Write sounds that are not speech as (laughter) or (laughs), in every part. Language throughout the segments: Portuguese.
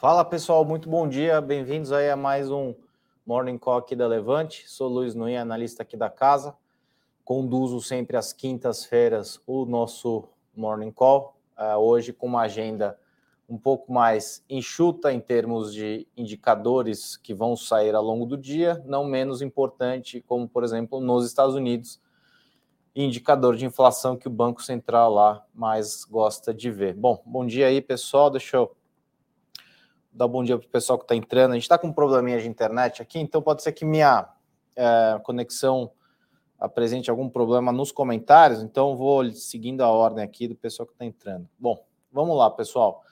Fala pessoal, muito bom dia, bem-vindos aí a mais um Morning Call aqui da Levante. Sou Luiz Nuin, analista aqui da casa. Conduzo sempre às quintas-feiras o nosso Morning Call, uh, hoje com uma agenda um pouco mais enxuta em termos de indicadores que vão sair ao longo do dia, não menos importante, como por exemplo nos Estados Unidos, indicador de inflação que o Banco Central lá mais gosta de ver. Bom, bom dia aí, pessoal. Deixa eu dar bom dia para o pessoal que está entrando. A gente está com um probleminha de internet aqui, então pode ser que minha é, conexão apresente algum problema nos comentários, então vou seguindo a ordem aqui do pessoal que está entrando. Bom, vamos lá, pessoal.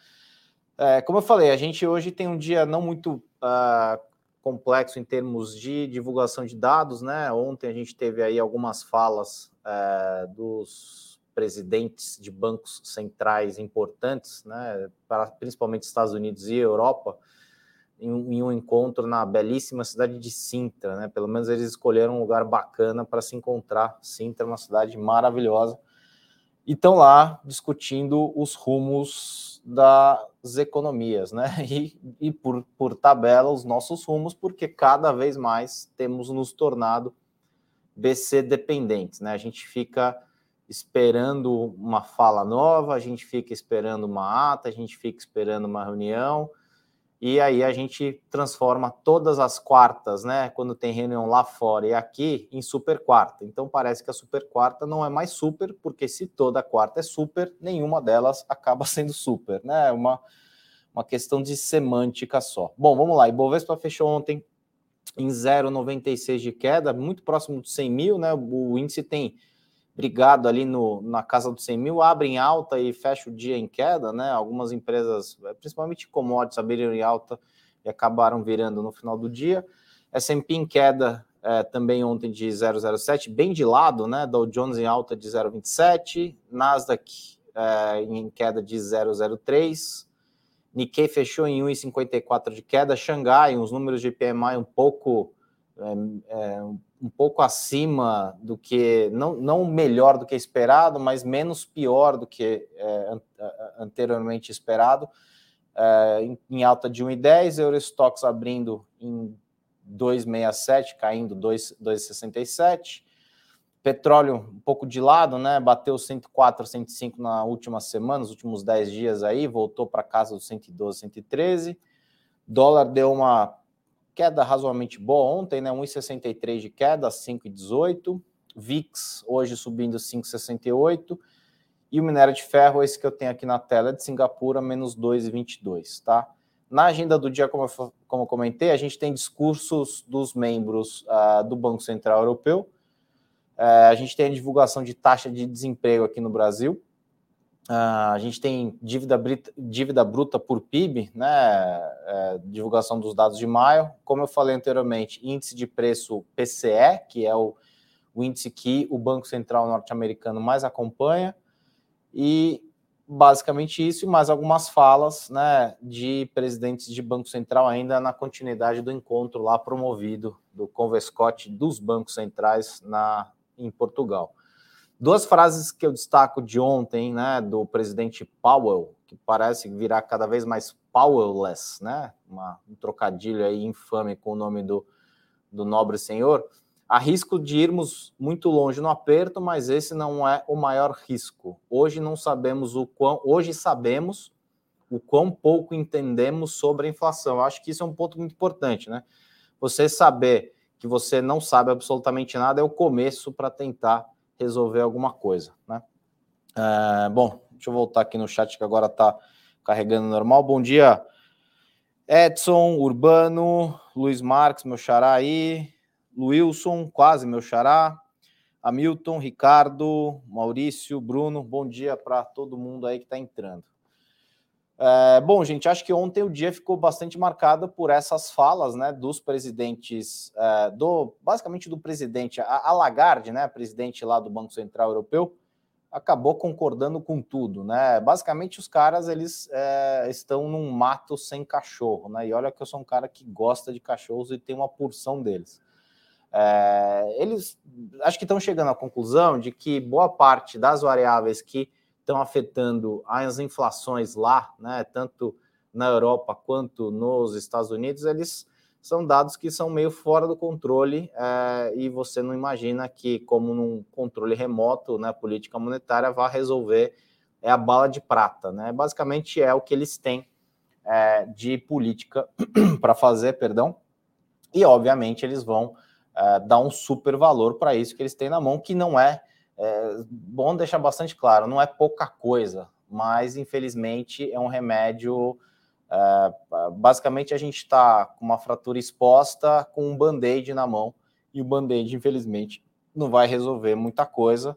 É, como eu falei, a gente hoje tem um dia não muito uh, complexo em termos de divulgação de dados, né? Ontem a gente teve aí algumas falas é, dos presidentes de bancos centrais importantes, né, para, principalmente Estados Unidos e Europa, em, em, um encontro na belíssima cidade de Sintra, né? Pelo menos eles escolheram um lugar bacana para se encontrar. Sintra é uma cidade maravilhosa. E estão lá discutindo os rumos das economias, né? (laughs) E, e por, por tabela, os nossos rumos, porque cada vez mais temos nos tornado BC dependentes, né? A gente fica esperando uma fala nova, a gente fica esperando uma ata, a gente fica esperando uma reunião, e aí a gente transforma todas as quartas, né? Quando tem reunião lá fora e aqui, em super quarta. Então parece que a super quarta não é mais super, porque se toda quarta é super, nenhuma delas acaba (laughs) sendo super, né? É uma, uma questão de semântica só. Bom, vamos lá. Ibovespa fechou ontem em 0,96 de queda, muito próximo de 100 mil, né? O índice tem brigado ali no, na casa dos 100 mil, abre em alta e fecha o dia em queda, né? Algumas empresas, principalmente commodities, abriram em alta e acabaram virando no final do dia. S&P em queda é, também ontem de 0,07, bem de lado, né? Dow Jones em alta de 0,27, Nasdaq é, em queda de 0,03, Nikkei fechou em 1,54 de queda. Xangai, uns números de PMI um pouco é, um pouco acima do que não, não melhor do que esperado, mas menos pior do que é, anteriormente esperado. É, em, em, alta de 1,10, Eurostox abrindo em 2,67, caindo 2,67. Petróleo um pouco de lado, né? Bateu 104, 105 na última semana, nos últimos 10 dias aí, voltou para casa dos 112, 113. Dólar deu uma queda razoavelmente boa ontem, né? 1,63 de queda, 5,18. VIX hoje subindo 5,68. E o minério de ferro, esse que eu tenho aqui na tela, é de Singapura, menos 2,22, tá? Na agenda do dia, como eu, como eu comentei, a gente tem discursos dos membros uh, do Banco Central Europeu, é, a gente tem a divulgação de taxa de desemprego aqui no Brasil. Uh, a gente tem dívida, dívida bruta por PIB, né? É, divulgação dos dados de maio. Como eu falei anteriormente, índice de preço PCE, que é o, o índice que o Banco Central norte-americano mais acompanha. E basicamente isso e mais algumas falas né, de presidentes de Banco Central ainda na continuidade do encontro lá promovido do Convescote dos bancos centrais na em Portugal. Duas frases que eu destaco de ontem, né, do presidente Powell, que parece virar cada vez mais Powellless, né, uma, um trocadilho aí infame com o nome do, do nobre senhor. Há risco de irmos muito longe no aperto, mas esse não é o maior risco. Hoje não sabemos o quão, hoje sabemos o quão pouco entendemos sobre a inflação. Eu acho que isso é um ponto muito importante, né? Você saber que você não sabe absolutamente nada, é o começo para tentar resolver alguma coisa, né? É, bom, deixa eu voltar aqui no chat que agora está carregando normal. Bom dia, Edson, Urbano, Luiz Marques, meu xará aí, Wilson, quase meu xará, Hamilton, Ricardo, Maurício, Bruno, bom dia para todo mundo aí que está entrando. É, bom, gente, acho que ontem o dia ficou bastante marcado por essas falas, né, dos presidentes, é, do basicamente do presidente, a, a, Lagarde, né, presidente lá do Banco Central Europeu, acabou concordando com tudo, né? Basicamente, os caras eles é, estão num mato sem cachorro, né? E olha que eu sou um cara que gosta de cachorros e tem uma porção deles. É, eles acho que estão chegando à conclusão de que boa parte das variáveis que estão afetando as inflações lá, né, tanto na Europa quanto nos Estados Unidos, eles são dados que são meio fora do controle é, e você não imagina que, como num controle remoto, né, política monetária vá resolver é a bala de prata, né? Basicamente é o que eles têm é, de política (clears throat) para fazer, perdão, e obviamente eles vão é, dar um super valor para isso que eles têm na mão, que não é, é bom deixar bastante claro, não é pouca coisa, mas infelizmente é um remédio Uh, basicamente, a gente está com uma fratura exposta com um band-aid na mão, e o band-aid, infelizmente, não vai resolver muita coisa,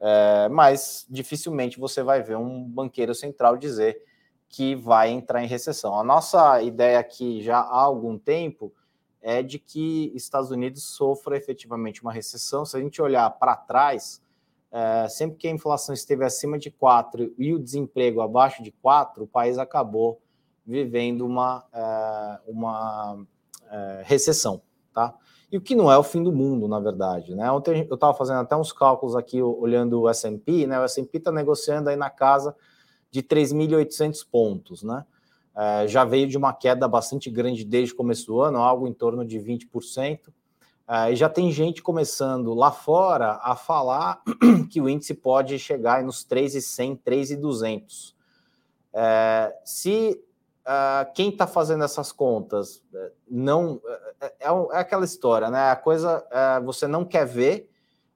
uh, mas dificilmente você vai ver um banqueiro central dizer que vai entrar em recessão. A nossa ideia aqui já há algum tempo é de que Estados Unidos sofra efetivamente uma recessão. Se a gente olhar para trás, uh, sempre que a inflação esteve acima de 4 e o desemprego abaixo de 4, o país acabou vivendo uma, é, uma é, recessão, tá? E o que não é o fim do mundo, na verdade, né? Ontem eu estava fazendo até uns cálculos aqui, olhando o S&P, né? O S&P está negociando aí na casa de 3.800 pontos, né? Já veio de uma queda bastante grande desde o começo do ano, algo em torno de 20%. É, e já tem gente começando lá fora a falar (clears throat) que o índice pode chegar nos 3.100, 3.200. É, se uh, quem está fazendo essas contas eh, não é, é, é, aquela história, né? A coisa uh, você não quer ver,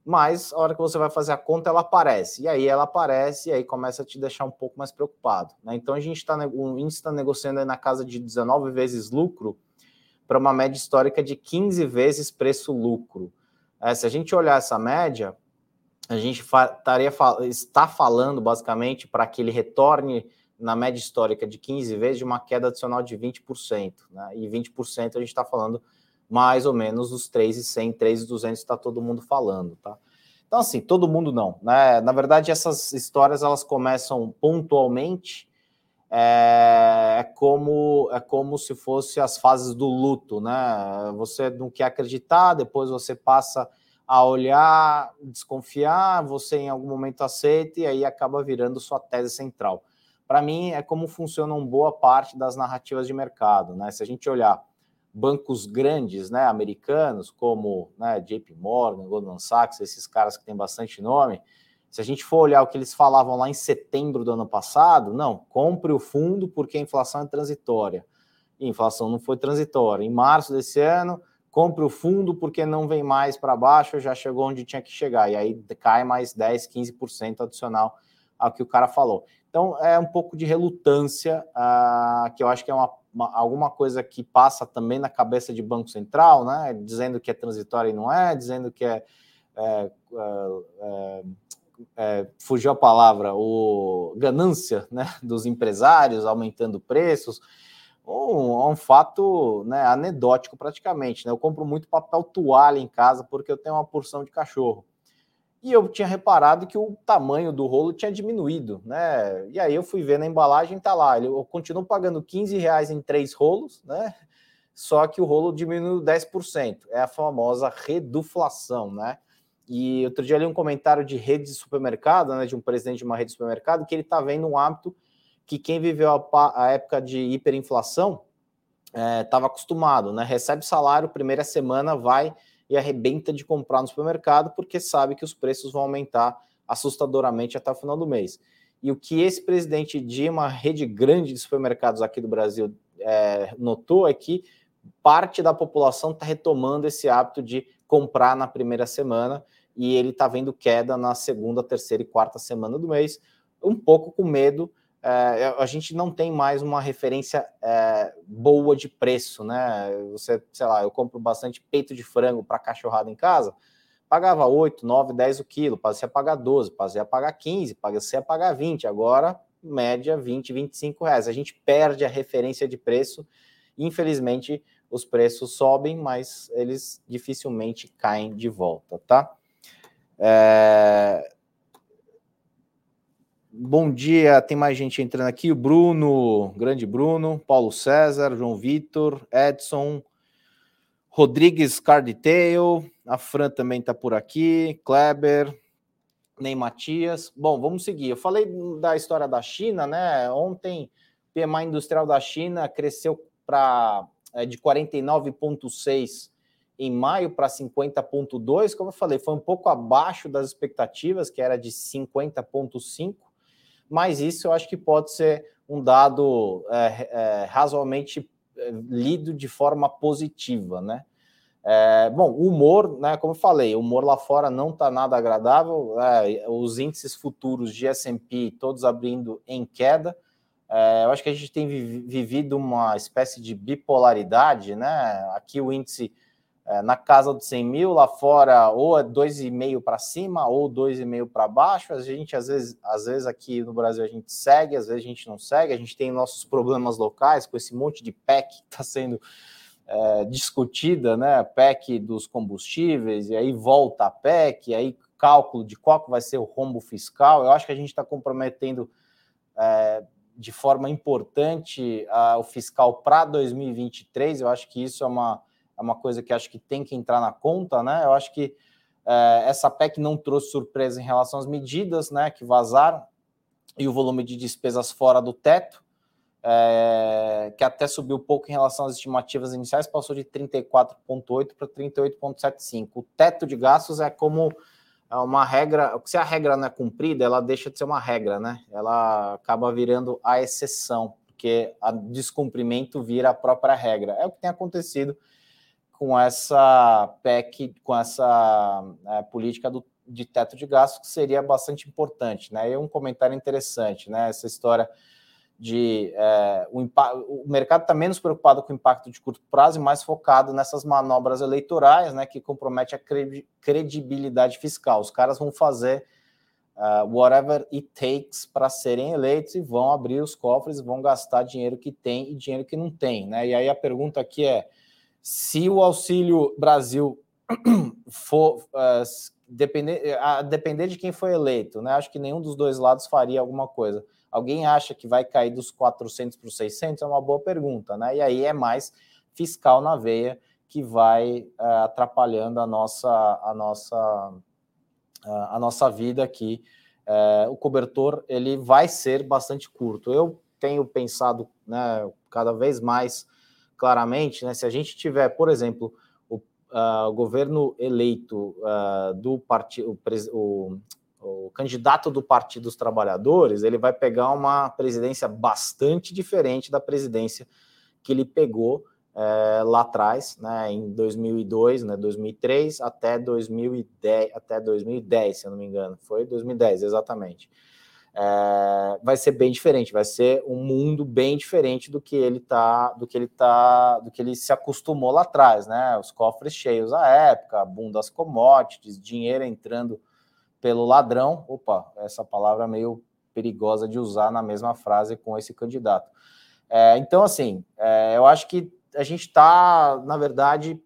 mas a hora que você vai fazer a conta ela aparece e aí ela aparece e aí começa a te deixar um pouco mais preocupado. Né? Então a gente está o índice está negociando na casa de 19 vezes lucro para uma média histórica de 15 vezes preço lucro. É, se a gente olhar essa média, a gente estaria está falando basicamente para que ele retorne na média histórica de 15 vezes de uma queda adicional de 20%, né? E 20% a gente está falando mais ou menos dos 3,100, 3,200 está todo mundo falando, tá? Então, assim, todo mundo não, né? Na verdade, essas histórias elas começam pontualmente, é, é como é como se fosse as fases do luto, né? Você não quer acreditar, depois você passa a olhar, desconfiar, você em algum momento aceita e aí acaba virando sua tese central para mim é como funcionam boa parte das narrativas de mercado, né? Se a gente olhar bancos grandes, né, americanos, como né, JP Morgan, Goldman Sachs, esses caras que têm bastante nome, se a gente for olhar o que eles falavam lá em setembro do ano passado, não, compre o fundo porque a inflação é transitória. E a inflação não foi transitória. Em março desse ano, compre o fundo porque não vem mais para baixo, já chegou onde tinha que chegar. E aí cai mais 10, 15% adicional ao que o cara falou. Então, é um pouco de relutância, uh, que eu acho que é uma, uma, alguma coisa que passa também na cabeça de Banco Central, né? Dizendo que é transitório e não é, dizendo que é. é, é, é fugiu a palavra, o ganância né, dos empresários aumentando preços, um, um fato né, anedótico praticamente. Né? Eu compro muito papel toalha em casa porque eu tenho uma porção de cachorro e eu tinha reparado que o tamanho do rolo tinha diminuído, né? E aí eu fui ver na embalagem, tá lá, eu continuo pagando 15 reais em três rolos, né? Só que o rolo diminuiu 10%. É a famosa reduflação, né? E outro dia ali um comentário de rede de supermercado, né, de um presidente de uma rede de supermercado, que ele está vendo um hábito que quem viveu a, a época de hiperinflação estava é, acostumado, né? Recebe salário, primeira semana vai e arrebenta de comprar no supermercado porque sabe que os preços vão aumentar assustadoramente até o final do mês. E o que esse presidente de uma rede grande de supermercados aqui do Brasil é, notou é que parte da população está retomando esse hábito de comprar na primeira semana e ele está vendo queda na segunda, terceira e quarta semana do mês, um pouco com medo é, a gente não tem mais uma referência é, boa de preço, né? Você, sei lá, eu compro bastante peito de frango para cachorrada em casa, pagava 8, 9, 10 o quilo, passei a pagar 12, passei a pagar 15, passei a pagar 20, agora média 20, 25 reais. A gente perde a referência de preço, infelizmente os preços sobem, mas eles dificilmente caem de volta, tá? É, Bom dia, tem mais gente entrando aqui. O Bruno, grande Bruno, Paulo César, João Vitor, Edson, Rodrigues Carditail, a Fran também está por aqui, Kleber, Ney Matias. Bom, vamos seguir. Eu falei da história da China, né? Ontem, PMI industrial da China cresceu para é, de 49,6 em maio para 50,2. Como eu falei, foi um pouco abaixo das expectativas, que era de 50,5. Mas isso eu acho que pode ser um dado é, é, razoavelmente é, lido de forma positiva, né? É, bom, o humor, né, como eu falei, o humor lá fora não está nada agradável, é, os índices futuros de S&P todos abrindo em queda, é, eu acho que a gente tem vivido uma espécie de bipolaridade, né, aqui o índice é, na casa dos 100 mil, lá fora ou é 2,5 para cima ou 2,5 para baixo, a gente às vezes, às vezes aqui no Brasil a gente segue, às vezes a gente não segue, a gente tem nossos problemas locais com esse monte de PEC que está sendo é, discutida, né? PEC dos combustíveis, e aí volta a PEC, e aí cálculo de qual que vai ser o rombo fiscal. Eu acho que a gente está comprometendo é, de forma importante o fiscal para 2023. Eu acho que isso é uma, é uma coisa que acho que tem que entrar na conta, né? Eu acho que é, essa PEC não trouxe surpresa em relação às medidas né, que vazaram e o volume de despesas fora do teto é, que até subiu pouco em relação às estimativas iniciais, passou de 34,8 para 38,75. O teto de gastos é como é uma regra, se a regra não é cumprida, ela deixa de ser uma regra, né? Ela acaba virando a exceção, porque a descumprimento vira a própria regra. É o que tem acontecido com essa PEC, com essa é, política do, de teto de gastos, que seria bastante importante, né? E um comentário interessante, né? Essa história de é, o, o, mercado está menos preocupado com o impacto de curto prazo e mais focado nessas manobras eleitorais, né, que compromete a credibilidade fiscal. Os caras vão fazer uh, whatever it takes para serem eleitos e vão abrir os cofres, vão gastar dinheiro que tem e dinheiro que não tem, né? E aí a pergunta aqui é: se o Auxílio Brasil (clears throat) for uh, depender, a depender de quem foi eleito, né? Acho que nenhum dos dois lados faria alguma coisa Alguém acha que vai cair dos 400 para os 600? É uma boa pergunta, né? E aí é mais fiscal na veia que vai uh, atrapalhando a nossa, a nossa, uh, a nossa vida aqui. Uh, o cobertor ele vai ser bastante curto. Eu tenho pensado né, cada vez mais claramente, né, se a gente tiver, por exemplo, o, o governo eleito do partido, o, o candidato do Partido dos Trabalhadores, ele vai pegar uma presidência bastante diferente da presidência que ele pegou é, lá atrás, né, em 2002, né, 2003 até 2010, até 2010, se eu não me engano, foi 2010 exatamente. É, vai ser bem diferente, vai ser um mundo bem diferente do que ele tá, do que ele tá, do que ele se acostumou lá atrás, né? Os cofres cheios à época, boom das commodities, dinheiro entrando pelo ladrão. Opa, essa palavra é meio perigosa de usar na mesma frase com esse candidato. É, então, assim, é, eu acho que a gente está, na verdade,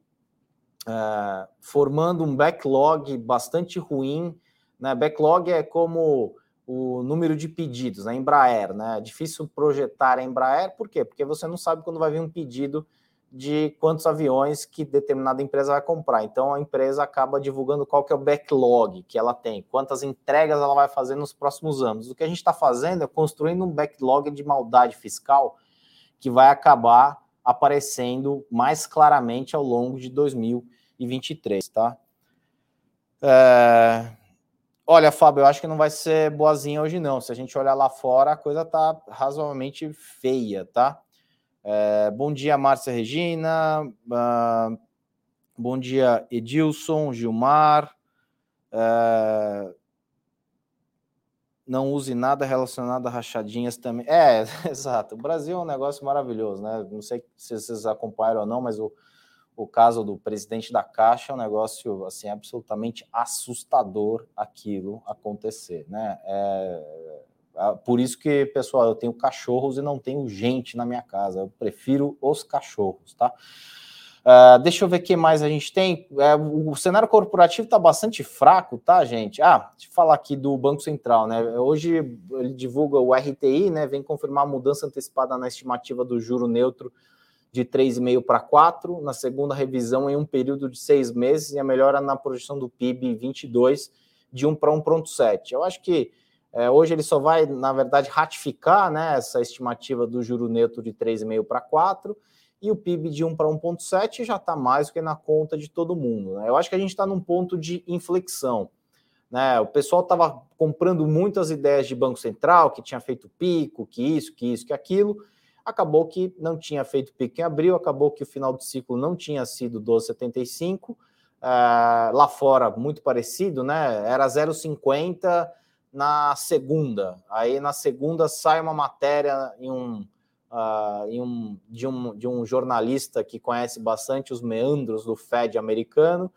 é, formando um backlog bastante ruim. Né? Backlog é como o número de pedidos, a Embraer, né? É difícil projetar a Embraer, por quê? Porque você não sabe quando vai vir um pedido de quantos aviões que determinada empresa vai comprar. Então a empresa acaba divulgando qual que é o backlog que ela tem, quantas entregas ela vai fazer nos próximos anos. O que a gente está fazendo é construindo um backlog de maldade fiscal que vai acabar aparecendo mais claramente ao longo de 2023, tá? É... Olha, Fábio, eu acho que não vai ser boazinha hoje não. Se a gente olhar lá fora, a coisa tá razoavelmente feia, tá? É, bom dia, Márcia Regina. Uh, bom dia, Edilson, Gilmar. É, não use nada relacionado a rachadinhas também. É, (laughs) exato. O Brasil é um negócio maravilhoso, né? Não sei se vocês acompanharam ou não, mas o, o caso do presidente da Caixa é um negócio assim absolutamente assustador aquilo acontecer, né? É, ah, por isso que, pessoal, eu tenho cachorros e não tenho gente na minha casa. Eu prefiro os cachorros, tá? Uh, deixa eu ver o que mais a gente tem. É, o cenário corporativo está bastante fraco, tá, gente? Ah, deixa eu falar aqui do Banco Central, né? Hoje ele divulga o RTI, né? Vem confirmar a mudança antecipada na estimativa do juro neutro de 3,5 para 4, na segunda revisão em um período de seis meses, e a melhora na projeção do PIB 22 de 1 para 1,7. Eu acho que É, hoje ele só vai, na verdade, ratificar né, essa estimativa do juro neutro de 3,5 para 4 e o PIB de 1 para 1,7 já está mais do que na conta de todo mundo. Né? Eu acho que a gente está num ponto de inflexão. Né? O pessoal estava comprando muitas ideias de Banco Central, que tinha feito pico, que isso, que isso, que aquilo. Acabou que não tinha feito pico em abril, acabou que o final do ciclo não tinha sido 12,75. Uh, é, lá fora, muito parecido, né? Era 0,50 na segunda. Aí na segunda sai uma matéria em um, uh, em um, de, um, de um jornalista que conhece bastante os meandros do Fed americano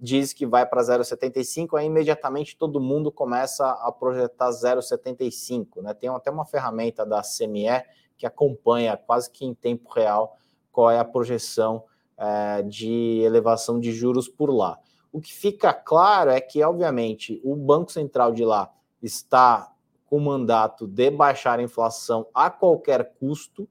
diz que vai para 0,75, aí imediatamente todo mundo começa a projetar 0,75. Né? Tem até uma ferramenta da CME que acompanha quase que em tempo real qual é a projeção é, de elevação de juros por lá. O que fica claro é que, obviamente, o Banco Central de lá está com o mandato de baixar a inflação a qualquer custo,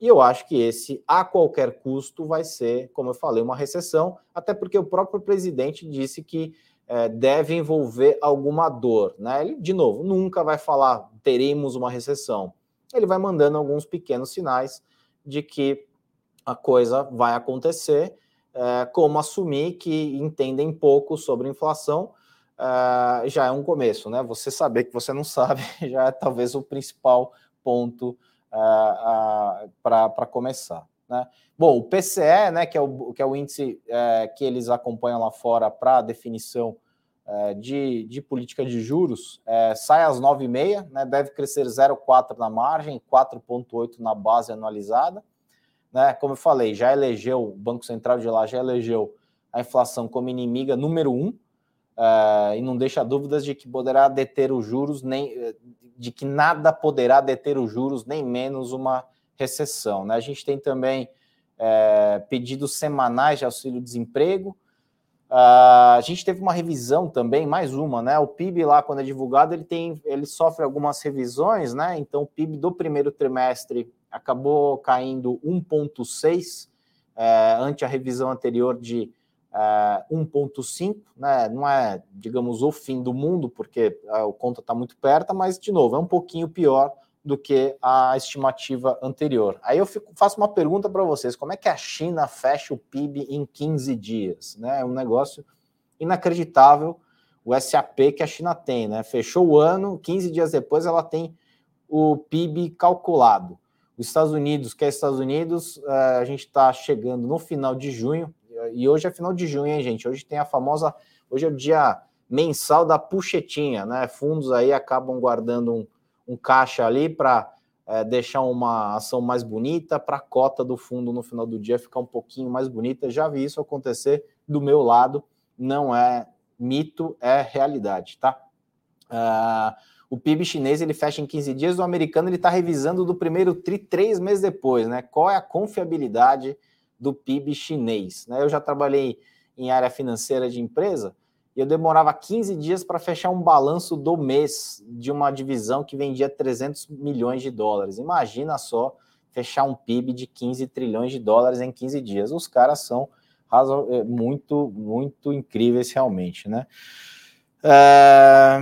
e eu acho que esse, a qualquer custo, vai ser, como eu falei, uma recessão, até porque o próprio presidente disse que é, deve envolver alguma dor. Né? Ele, de novo, nunca vai falar teremos uma recessão. Ele vai mandando alguns pequenos sinais de que a coisa vai acontecer, é, como assumir que entendem pouco sobre inflação. É, já é um começo, né? Você saber que você não sabe (laughs) já é talvez o principal ponto uh, para começar. Né? Bom, o PCE, né, que, é o, que é o índice uh, que eles acompanham lá fora para definição é, de, de política de juros, é, sai às 9,5, né, deve crescer 0,4 na margem, 4,8 na base anualizada. Né? Como eu falei, já elegeu, o Banco Central de lá já elegeu a inflação como inimiga número um, uh, e não deixa dúvidas de que poderá deter os juros, nem de que nada poderá deter os juros, nem menos uma recessão. Né? A gente tem também é, pedidos semanais de auxílio-desemprego. Uh, a gente teve uma revisão também, mais uma, né? O PIB lá, quando é divulgado, ele tem, ele sofre algumas revisões, né? Então, o PIB do primeiro trimestre acabou caindo 1,6 é, ante a revisão anterior de é, 1,5, né? Não é, digamos, o fim do mundo, porque a, o conta está muito perto, mas, de novo, é um pouquinho pior do que a estimativa anterior. Aí eu fico, faço uma pergunta para vocês: como é que a China fecha o PIB em 15 dias? Né? É um negócio inacreditável o SAP que a China tem, né? Fechou o ano, 15 dias depois ela tem o PIB calculado. Os Estados Unidos, que é Estados Unidos, é, a gente está chegando no final de junho, e hoje é final de junho, hein, gente? Hoje tem a famosa. Hoje é o dia mensal da puxetinha, né? Fundos aí acabam guardando um, um caixa ali para é, deixar uma ação mais bonita, para a cota do fundo no final do dia ficar um pouquinho mais bonita. Já vi isso acontecer do meu lado, não é mito, é realidade, tá? Uh, o PIB chinês ele fecha em 15 dias, o americano ele está revisando do primeiro tri três meses depois, né? Qual é a confiabilidade do PIB chinês. Né? Eu já trabalhei em área financeira de empresa e eu demorava 15 dias para fechar um balanço do mês de uma divisão que vendia 300 milhões de dólares. Imagina só fechar um PIB de 15 trilhões de dólares em 15 dias. Os caras são é, muito, muito incríveis realmente, né? É...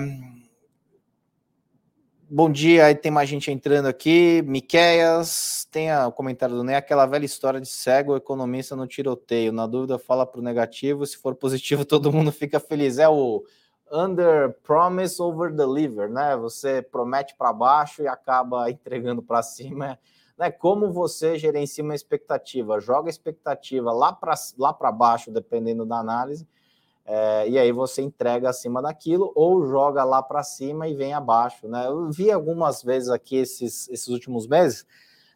Bom dia, aí tem mais gente entrando aqui. Miqueias, tem o comentário do Ney, aquela velha história de cego, economista no tiroteio. Na dúvida, fala para o negativo, se for positivo, (laughs) todo mundo fica feliz. É o under promise over deliver, né? Você promete para baixo e acaba (laughs) entregando para cima. Né? Como você gerencia uma expectativa? Joga a expectativa lá para lá baixo, dependendo da análise, é, e aí você entrega acima daquilo ou joga lá para cima e vem abaixo, né? Eu vi algumas vezes aqui esses, esses últimos meses.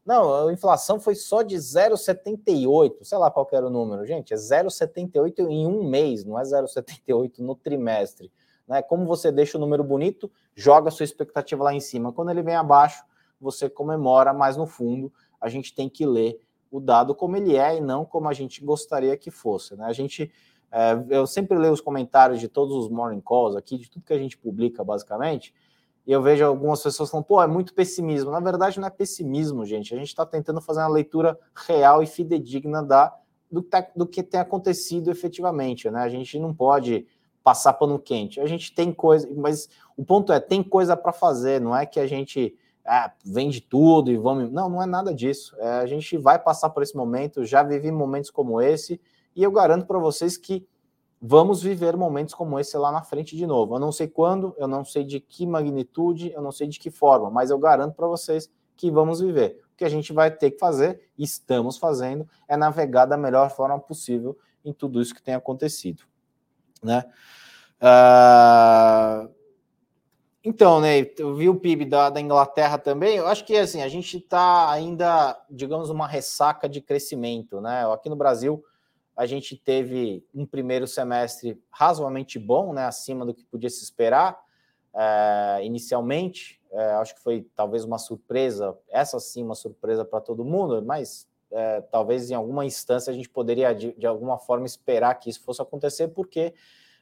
Não, a inflação foi só de 0,78, sei lá qual era o número, gente, é 0,78 em um mês, não é 0,78 no trimestre. Né? Como você deixa o número bonito, joga sua expectativa lá em cima. Quando ele vem abaixo, você comemora, mas no fundo a gente tem que ler o dado como ele é e não como a gente gostaria que fosse. Né? A gente é, eu sempre leio os comentários de todos os morning calls aqui, de tudo que a gente publica, basicamente, e eu vejo algumas pessoas falando, pô, é muito pessimismo. Na verdade, não é pessimismo, gente. A gente está tentando fazer uma leitura real e fidedigna da, do, do, que tem acontecido efetivamente. Né? A gente não pode passar pano quente. A gente tem coisa, mas o ponto é, tem coisa para fazer, não é que a gente ah, vende tudo e vamos. Não, não é nada disso. É, a gente vai passar por esse momento, já vivi momentos como esse, e eu garanto para vocês que vamos viver momentos como esse lá na frente de novo. Eu não sei quando, eu não sei de que magnitude, eu não sei de que forma, mas eu garanto para vocês que vamos viver. O que a gente vai ter que fazer, estamos fazendo, é navegar da melhor forma possível em tudo isso que tem acontecido. Né? Uh... Então, né, eu vi o PIB da, da, Inglaterra também. Eu acho que assim, a gente está ainda, digamos, uma ressaca de crescimento, né? Aqui no Brasil, a gente teve um primeiro semestre razoavelmente bom, né? Acima do que podia se esperar é, inicialmente. É, acho que foi talvez uma surpresa, essa sim, uma surpresa para todo mundo, mas é, talvez em alguma instância a gente poderia, de, de alguma forma, esperar que isso fosse acontecer, porque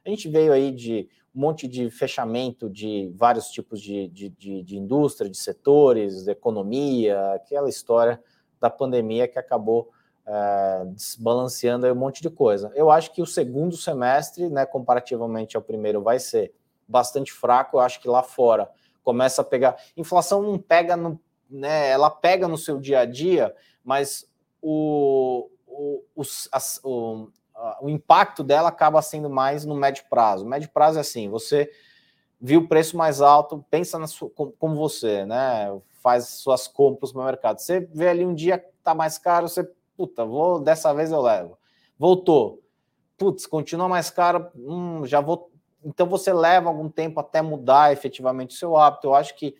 a gente veio aí de um monte de fechamento de vários tipos de, de, de, de indústria, de setores, de economia, aquela história da pandemia que acabou é, desbalanceando aí um monte de coisa. Eu acho que o segundo semestre, né, comparativamente ao primeiro, vai ser bastante fraco. Eu acho que lá fora começa a pegar. Inflação não pega no. Né, ela pega no seu dia a dia, mas o, o, o, as, o, o impacto dela acaba sendo mais no médio prazo. Médio prazo é assim: você viu o preço mais alto, pensa na sua, como você, né? Faz suas compras no mercado. Você vê ali um dia que tá mais caro, você, puta, vou, dessa vez eu levo. Voltou. Putz, continua mais caro, hum, já vou. Então você leva algum tempo até mudar efetivamente o seu hábito. Eu acho que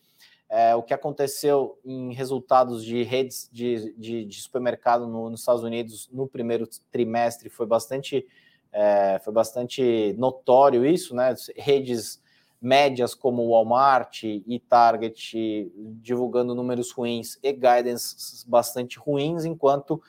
é, o que aconteceu em resultados de redes de, de, de supermercado no, nos Estados Unidos no primeiro trimestre foi bastante, é, foi bastante notório isso, né? Redes médias como Walmart e Target divulgando números ruins e guidance bastante ruins, enquanto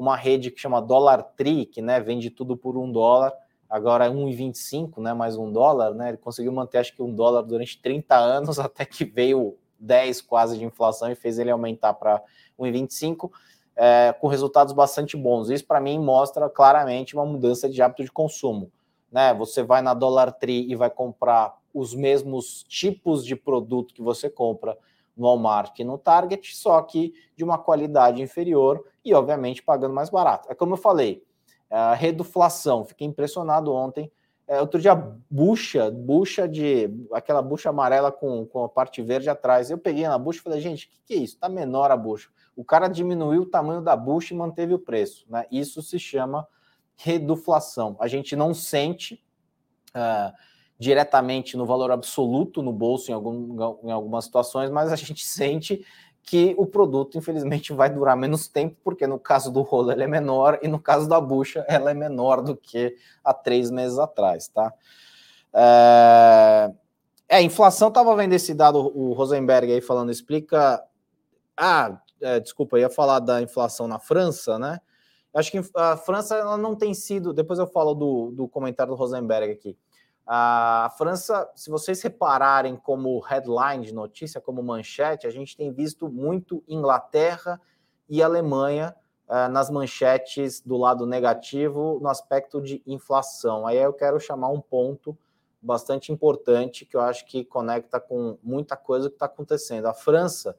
uma rede que chama Dollar Tree, que né, vende tudo por um dólar, agora é 1,25, né, mais um dólar, né, ele conseguiu manter acho que um dólar durante 30 anos, (laughs) até que veio 10 quase de inflação e fez ele aumentar para 1,25, é, com resultados bastante bons. Isso, para mim, mostra claramente uma mudança de hábito de consumo. Né? Você vai na Dollar Tree e vai comprar os mesmos tipos de produto que você compra no Walmart e no Target, só que de uma qualidade inferior e, obviamente, pagando mais barato. É como eu falei, a reduflação. Fiquei impressionado ontem é, outro dia, bucha, bucha de. aquela bucha amarela com, com a parte verde atrás. Eu peguei na bucha e falei, gente, o que, que é isso? Tá menor a bucha. O cara diminuiu o tamanho da bucha e manteve o preço. Né? Isso se chama reduflação. A gente não sente uh, diretamente no valor absoluto no bolso em, algum, em algumas situações, mas a gente (laughs) sente que o produto, infelizmente, vai durar menos tempo, porque no caso do rolo ela é menor e no caso da bucha ela é menor do que há três meses atrás, tá? É, é inflação, estava vendo esse dado, o Rosenberg aí falando, explica... Ah, é, desculpa, eu ia falar da inflação na França, né? Acho que a França ela não tem sido, depois eu falo do, do comentário do Rosenberg aqui, a França, se vocês repararem como headline de notícia, como manchete, a gente tem visto muito Inglaterra e Alemanha uh, nas manchetes do lado negativo no aspecto de inflação. Aí eu quero chamar um ponto bastante importante que eu acho que conecta com muita coisa que está acontecendo. A França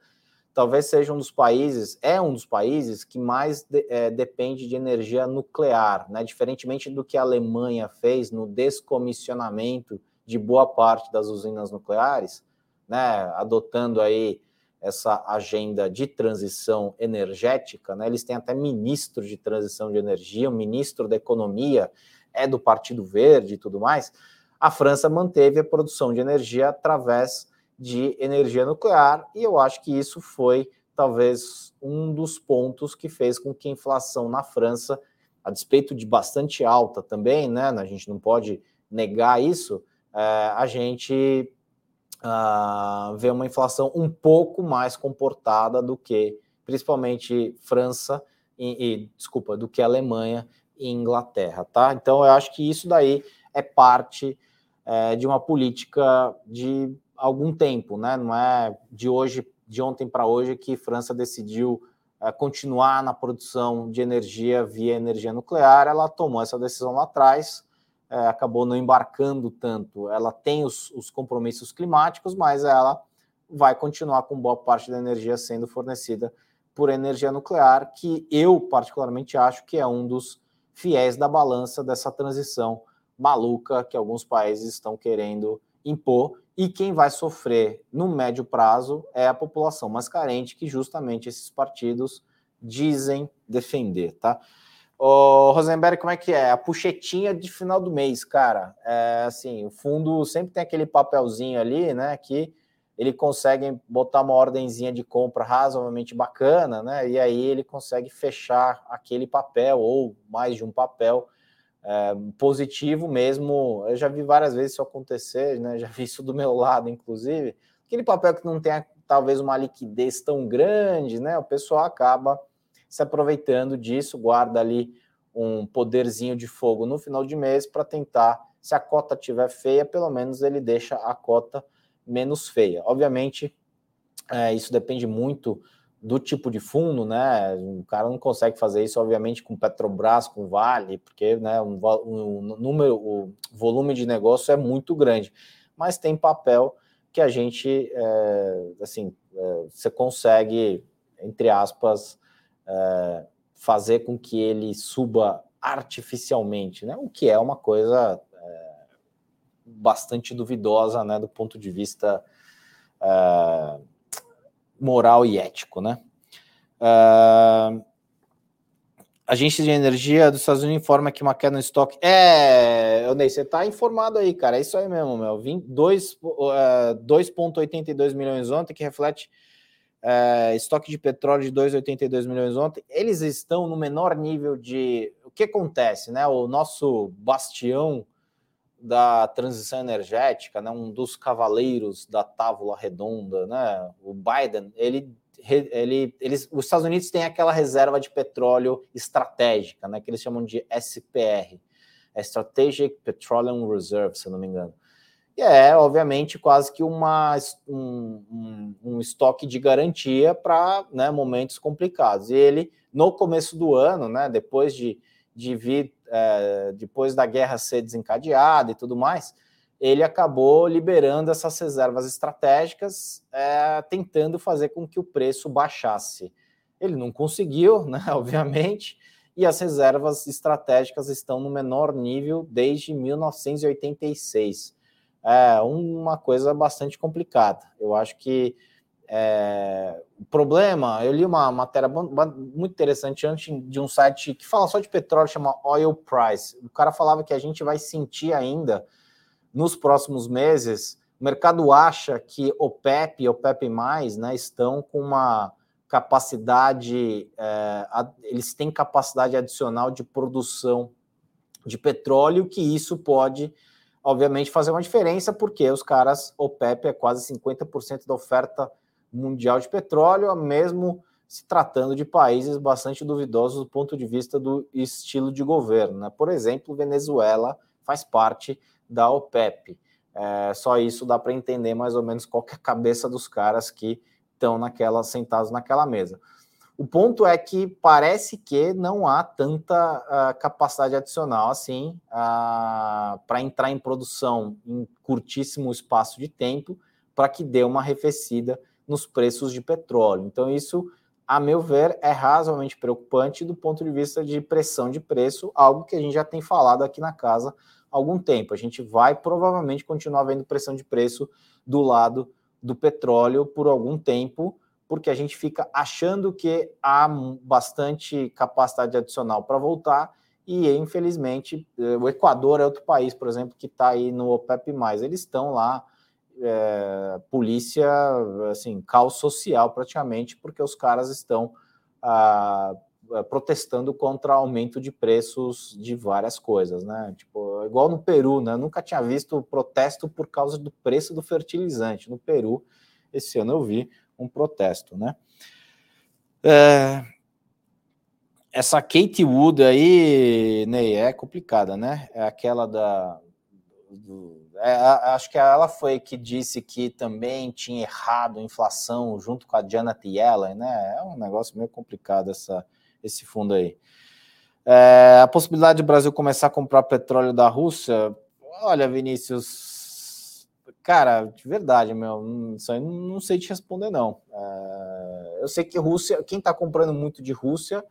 talvez seja um dos países, é um dos países que mais de, é, depende de energia nuclear, né? Diferentemente do que a Alemanha fez no descomissionamento de boa parte das usinas nucleares, né? Adotando aí essa agenda de transição energética, né? Eles têm até ministro de transição de energia, o ministro da economia é do Partido Verde e tudo mais. A França manteve a produção de energia através de energia nuclear, e eu acho que isso foi talvez um dos pontos que fez com que a inflação na França, a despeito de bastante alta também, né? A gente não pode negar isso, é, a gente uh, vê uma inflação um pouco mais comportada do que principalmente França e, e desculpa, do que Alemanha e Inglaterra, tá? Então eu acho que isso daí é parte é, de uma política de algum tempo, né? Não é de hoje, de ontem para hoje que França decidiu é, continuar na produção de energia via energia nuclear. Ela tomou essa decisão lá atrás, é, acabou não embarcando tanto. Ela tem os, os compromissos climáticos, mas ela vai continuar com boa parte da energia sendo fornecida por energia nuclear, que eu particularmente acho que é um dos fiéis da balança dessa transição maluca que alguns países estão querendo impor. E quem vai sofrer no médio prazo é a população mais carente, que justamente esses partidos dizem defender, tá? Ô, Rosenberg, como é que é? A puxetinha de final do mês, cara. É assim, o fundo sempre tem aquele papelzinho ali, né? Que ele consegue botar uma ordenzinha de compra razoavelmente bacana, né? E aí ele consegue fechar aquele papel ou mais de um papel é, positivo mesmo. Eu já vi várias vezes isso acontecer, né? Já vi isso do meu lado, inclusive. Aquele papel que não tem talvez uma liquidez tão grande, né? O pessoal acaba se aproveitando disso, guarda ali um poderzinho de fogo no final de mês para tentar, se a cota tiver feia, pelo menos ele deixa a cota menos feia. Obviamente, é, isso depende muito do tipo de fundo, né? O cara não consegue fazer isso, obviamente, com Petrobras, com Vale, porque né, um, um, número, o volume de negócio é muito grande. Mas tem papel que a gente, é, assim, é, você consegue, entre aspas, é, fazer com que ele suba artificialmente, né? O que é uma coisa é, bastante duvidosa, né, do ponto de vista é, moral e ético, né? Uh, agência de energia dos Estados Unidos informa que uma queda no estoque. É, Ney, você está informado aí, cara. É isso aí mesmo, meu. 2,82 uh, milhões ontem, que reflete é, estoque de petróleo de 2,82 milhões ontem, eles estão no menor nível de. O que acontece, né? O nosso bastião da transição energética, né? um dos cavaleiros da tábua redonda, né? O Biden, ele, ele, eles, os Estados Unidos têm aquela reserva de petróleo estratégica, né? Que eles chamam de SPR, Strategic Petroleum Reserve, se não me engano é, obviamente, quase que uma, um, um, um estoque de garantia para né, momentos complicados. E ele, no começo do ano, né, depois de, de vir, é, depois da guerra ser desencadeada e tudo mais, ele acabou liberando essas reservas estratégicas, é, tentando fazer com que o preço baixasse. Ele não conseguiu, né, (laughs) obviamente, e as reservas estratégicas estão no menor nível desde 1986 é uma coisa bastante complicada. Eu acho que é, o problema, eu li uma matéria muito interessante antes de um site que fala só de petróleo, chama Oil Price. O cara falava que a gente vai sentir ainda nos próximos meses. O mercado acha que OPEP e OPEP+, né, estão com uma capacidade, é, eles têm capacidade adicional de produção de petróleo, que isso pode obviamente, fazer uma diferença, porque os caras, OPEP é quase 50% da oferta mundial de petróleo, mesmo se tratando de países bastante duvidosos do ponto de vista do estilo de governo. Né? Por exemplo, Venezuela faz parte da OPEP. É, só isso dá para entender mais ou menos qual é a cabeça dos caras que estão naquela, sentados naquela mesa. O ponto é que parece que não há tanta uh, capacidade adicional assim uh, para entrar em produção em curtíssimo espaço de tempo para que dê uma arrefecida nos preços de petróleo. Então, isso, a meu ver, é razoavelmente preocupante do ponto de vista de pressão de preço, algo que a gente já tem falado aqui na casa há algum tempo. A gente vai provavelmente continuar vendo pressão de preço do lado do petróleo por algum tempo porque a gente fica achando que há bastante capacidade adicional para voltar e infelizmente eh, o Equador é outro país, por exemplo, que está aí no OPEP+, eles estão lá é, polícia, assim, caos social praticamente, porque os caras estão ah, protestando contra aumento de preços de várias coisas, né? Tipo, igual no Peru, né? Nunca tinha visto protesto por causa do preço do fertilizante. No Peru, esse ano eu vi um protesto, né? É, essa Kate Wood aí, Ney, é complicada, né? É aquela da. Do, é, acho que ela foi que disse que também tinha errado a inflação junto com a Janet Yellen, né? É um negócio meio complicado essa, esse fundo aí. É, a possibilidade do Brasil começar a comprar petróleo da Rússia, olha, Vinícius, cara, de verdade, meu, isso aí não sei te responder, não. É, eu sei que Rússia, quem está comprando muito de Rússia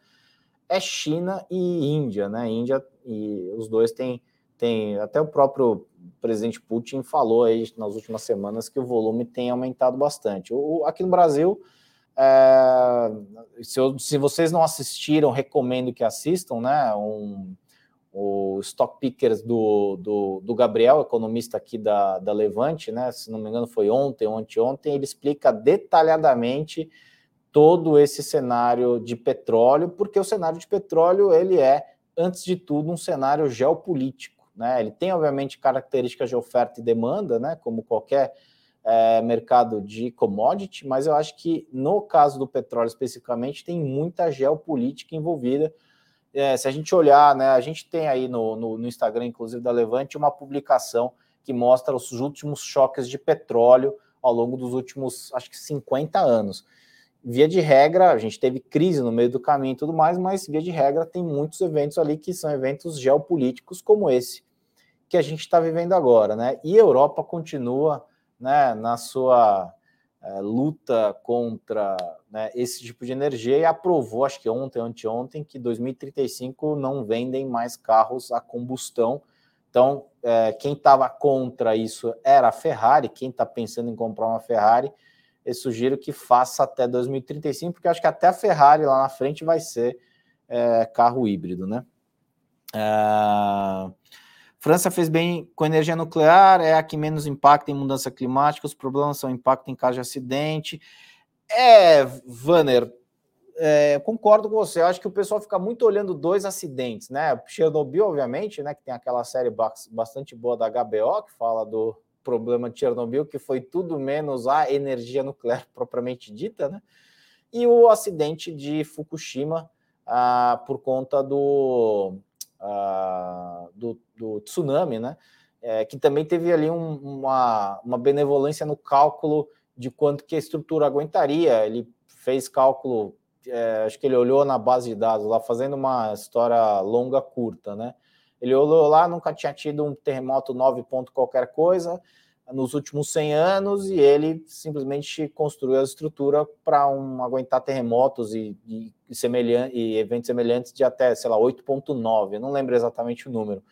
é China e Índia, né? Índia e os dois têm, têm até o próprio presidente Putin falou aí nas últimas semanas que o volume tem aumentado bastante. O, aqui no Brasil, é, se, eu, se, vocês não assistiram, recomendo que assistam, né? Um, o Stock Pickers do, do, do, Gabriel, economista aqui da, da Levante, né? Se não me engano, foi ontem ou anteontem, ele explica detalhadamente todo esse cenário de petróleo, porque o cenário de petróleo ele é, antes de tudo, um cenário geopolítico. Né? Ele tem, obviamente, características de oferta e demanda, né? como qualquer é, mercado de commodity, mas eu acho que no caso do petróleo especificamente tem muita geopolítica envolvida. É, se a gente olhar, né, a gente tem aí no, no, no, Instagram, inclusive da Levante, uma publicação que mostra os últimos choques de petróleo ao longo dos últimos, acho que 50 anos. Via de regra, a gente teve crise no meio do caminho e tudo mais, mas via de regra tem muitos eventos ali que são eventos geopolíticos como esse que a gente está vivendo agora, né? E a Europa continua né, na sua é, luta contra né, esse tipo de energia e aprovou, acho que ontem, anteontem, que 2035 não vendem mais carros a combustão. Então, é, quem estava contra isso era a Ferrari, quem está pensando em comprar uma Ferrari, eu sugiro que faça até 2035, porque acho que até a Ferrari lá na frente vai ser é, carro híbrido, né? É... França fez bem com energia nuclear, é a que menos impacta em mudança climática, os problemas são impacto em caso de acidente. É, Vanner, é, concordo com você. Eu acho que o pessoal fica muito olhando dois acidentes, né? Chernobyl, obviamente, né? Que tem aquela série bastante boa da HBO que fala do problema de Chernobyl, que foi tudo menos a energia nuclear (laughs) propriamente dita, né? E o acidente de Fukushima ah, por conta do uh, do, do, tsunami, né? É, que também teve ali um, uma, uma benevolência no cálculo de quanto que a estrutura aguentaria. Ele fez cálculo, é, acho que ele olhou na base de dados lá, fazendo uma história longa, curta, né? Ele olhou lá, nunca tinha tido um terremoto 9 ponto qualquer coisa, nos últimos 100 anos e ele simplesmente construiu a estrutura para um, aguentar terremotos e, e, e eventos semelhantes de até, sei lá, 8.9, eu não lembro exatamente o número.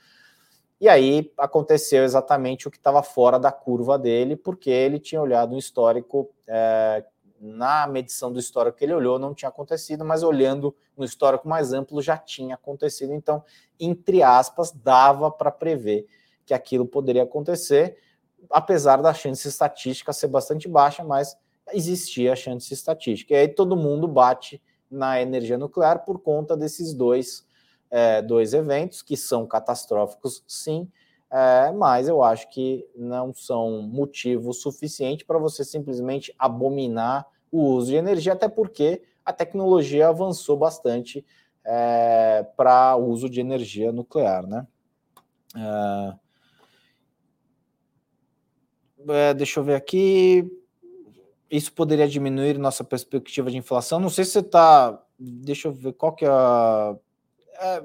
E aí aconteceu exatamente o que estava fora da curva dele, porque ele tinha olhado um histórico, é, na medição do histórico que ele olhou, não tinha acontecido, mas olhando no histórico mais amplo já tinha acontecido. Então, entre aspas, dava para prever que aquilo poderia acontecer apesar da chance estatística ser bastante baixa, mas existia a chance estatística. E aí todo mundo bate na energia nuclear por conta desses dois, é, dois eventos, que são catastróficos, sim, é, mas eu acho que não são motivo suficiente para você simplesmente abominar o uso de energia, até porque a tecnologia avançou bastante é, para o uso de energia nuclear, né? É, é, deixa eu ver aqui. Isso poderia diminuir nossa perspectiva de inflação. Não sei se você está. Deixa eu ver qual que é a. É,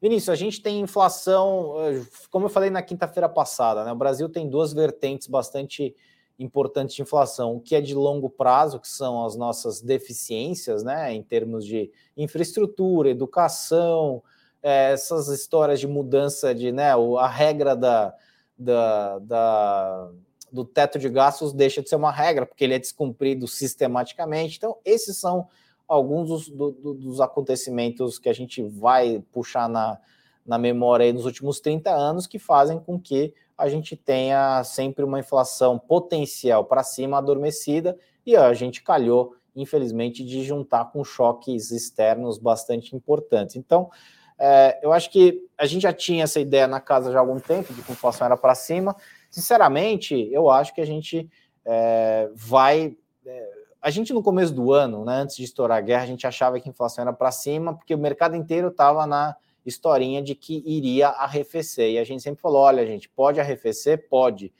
Vinícius, a gente tem inflação, é, como eu falei na quinta-feira passada, né? O Brasil tem duas vertentes bastante importantes de inflação, o que é de longo prazo, que são as nossas deficiências, né? Em termos de infraestrutura, educação, é, essas histórias de mudança de, né? A regra da, da, da do teto de gastos deixa de ser uma regra, porque ele é descumprido sistematicamente. Então, esses são alguns dos, do, dos acontecimentos que a gente vai puxar na, na memória nos últimos 30 anos que fazem com que a gente tenha sempre uma inflação potencial para cima adormecida e a gente calhou, infelizmente, de juntar com choques externos bastante importantes. Então, é, eu acho que a gente já tinha essa ideia na casa já há algum tempo de que a inflação era para cima Sinceramente, eu acho que a gente é, vai. É, a gente, no começo do ano, né, antes de estourar a guerra, a gente achava que a inflação era para cima, porque o mercado inteiro estava na historinha de que iria arrefecer. E a gente sempre falou: olha, gente, pode arrefecer? Pode.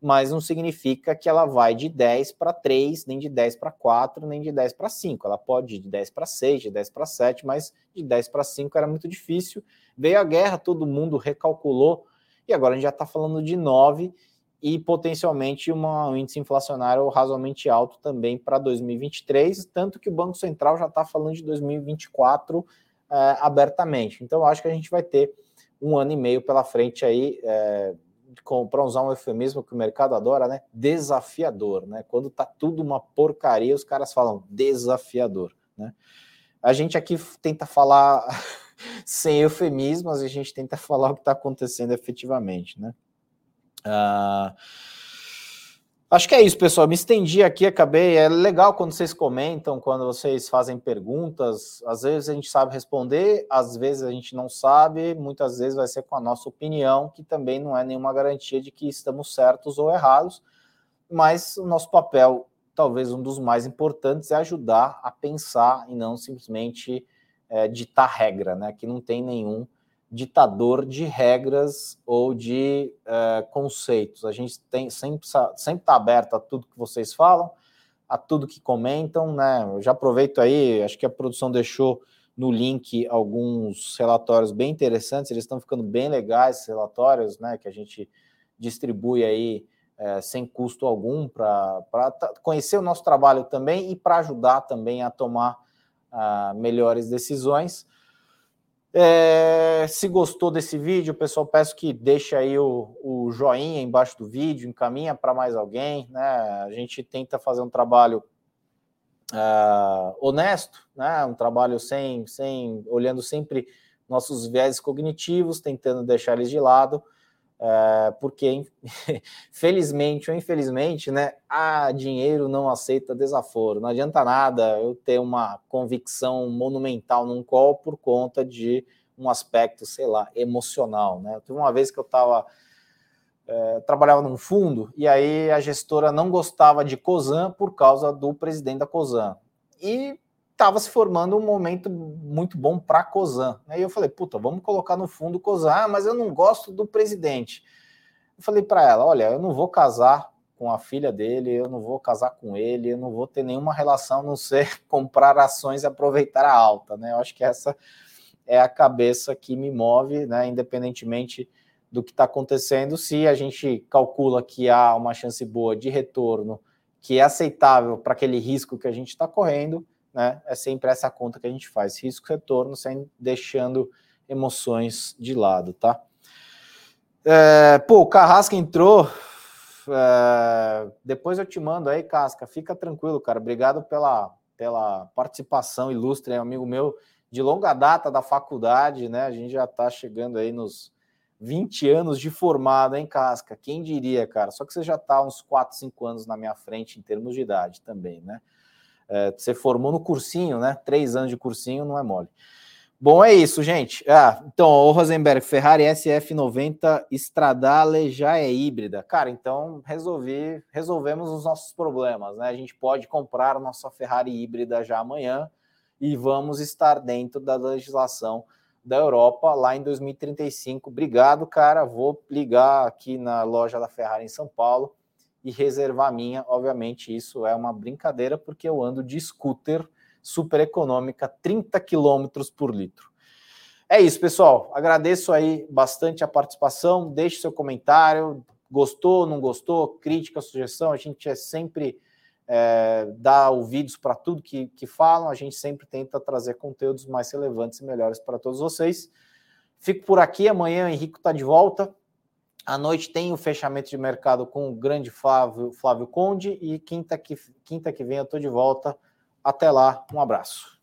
mas não significa que ela vai de 10 para 3, nem de 10 para 4, nem de 10 para 5. Ela pode ir de 10 para 6, de 10 para 7, mas de 10 para 5 era muito difícil. Veio a guerra, todo mundo recalculou, e agora a gente já está falando de 9 e potencialmente uma, um índice inflacionário razoavelmente alto também para 2023, tanto que o Banco Central já está falando de 2024 é, abertamente. Então, acho que a gente vai ter um ano e meio pela frente aí. É, para usar um eufemismo que o mercado adora, né? Desafiador, né? Quando tá tudo uma porcaria, os caras falam desafiador, né? A gente aqui tenta falar (laughs) sem eufemismos, a gente tenta falar o que está acontecendo efetivamente, né? Uh, Acho que é isso, pessoal. Me estendi aqui, acabei. É legal quando vocês comentam, quando vocês fazem perguntas. Às vezes a gente sabe responder, às vezes a gente não sabe. Muitas vezes vai ser com a nossa opinião, que também não é nenhuma garantia de que estamos certos ou errados. Mas o nosso papel, talvez um dos mais importantes, é ajudar a pensar e não simplesmente é, ditar regra, né? Que não tem nenhum ditador de regras ou de uh, conceitos. A gente tem sempre está aberto a tudo que vocês falam, a tudo que comentam, né? Eu já aproveito aí, acho que a produção deixou no link alguns relatórios bem interessantes, eles estão ficando bem legais, esses relatórios, né? Que a gente distribui aí é, sem custo algum para conhecer o nosso trabalho também e para ajudar também a tomar uh, melhores decisões. É, se gostou desse vídeo, pessoal, peço que deixe aí o, o joinha embaixo do vídeo, encaminha para mais alguém, né? A gente tenta fazer um trabalho uh, honesto, né? Um trabalho sem, sem, olhando sempre nossos viés cognitivos, tentando deixar eles de lado, uh, porque (laughs) felizmente ou infelizmente, né? A dinheiro não aceita desaforo. Não adianta nada eu ter uma convicção monumental num call por conta de um aspecto, sei lá, emocional. Né? Teve uma vez que eu estava. É, trabalhava num fundo e aí a gestora não gostava de COSAN por causa do presidente da COSAN. E estava se formando um momento muito bom para COSAN. Aí eu falei, puta, vamos colocar no fundo COSAN, ah, mas eu não gosto do presidente. Eu falei para ela, olha, eu não vou casar com a filha dele, eu não vou casar com ele, eu não vou ter nenhuma relação a não ser (laughs) comprar ações e aproveitar a alta, né? Eu acho que essa é a cabeça que me move, né, independentemente do que está acontecendo. Se a gente calcula que há uma chance boa de retorno que é aceitável para aquele risco que a gente está correndo, né, é sempre essa conta que a gente faz, risco-retorno, sem deixando emoções de lado, tá? É, pô, o Carrasca entrou. É, depois eu te mando aí, Casca. Fica tranquilo, cara. Obrigado pela, pela participação ilustre, é amigo meu de longa data da faculdade, né? A gente já está chegando aí nos 20 anos de formado, hein, Casca? Quem diria, cara? Só que você já está uns 4, 5 anos na minha frente em termos de idade também, né? É, você formou no cursinho, né? Três anos de cursinho não é mole. Bom, é isso, gente. Ah, então, o Rosenberg, Ferrari SF90 Stradale já é híbrida. Cara, então resolvi, resolvemos os nossos problemas, né? A gente pode comprar nossa Ferrari híbrida já amanhã e vamos estar dentro da legislação da Europa lá em 2035. Obrigado, cara. Vou ligar aqui na loja da Ferrari em São Paulo e reservar a minha. Obviamente, isso é uma brincadeira, porque eu ando de scooter super econômica, 30 km por litro. É isso, pessoal. Agradeço aí bastante a participação. Deixe seu comentário. Gostou, não gostou? Crítica, sugestão. A gente é sempre é, dar ouvidos para tudo que, que falam, a gente sempre tenta trazer conteúdos mais relevantes e melhores para todos vocês. Fico por aqui, amanhã o Henrique está de volta. À noite tem o fechamento de mercado com o grande Flávio, Flávio Conde e quinta que, quinta que vem eu estou de volta. Até lá, um abraço.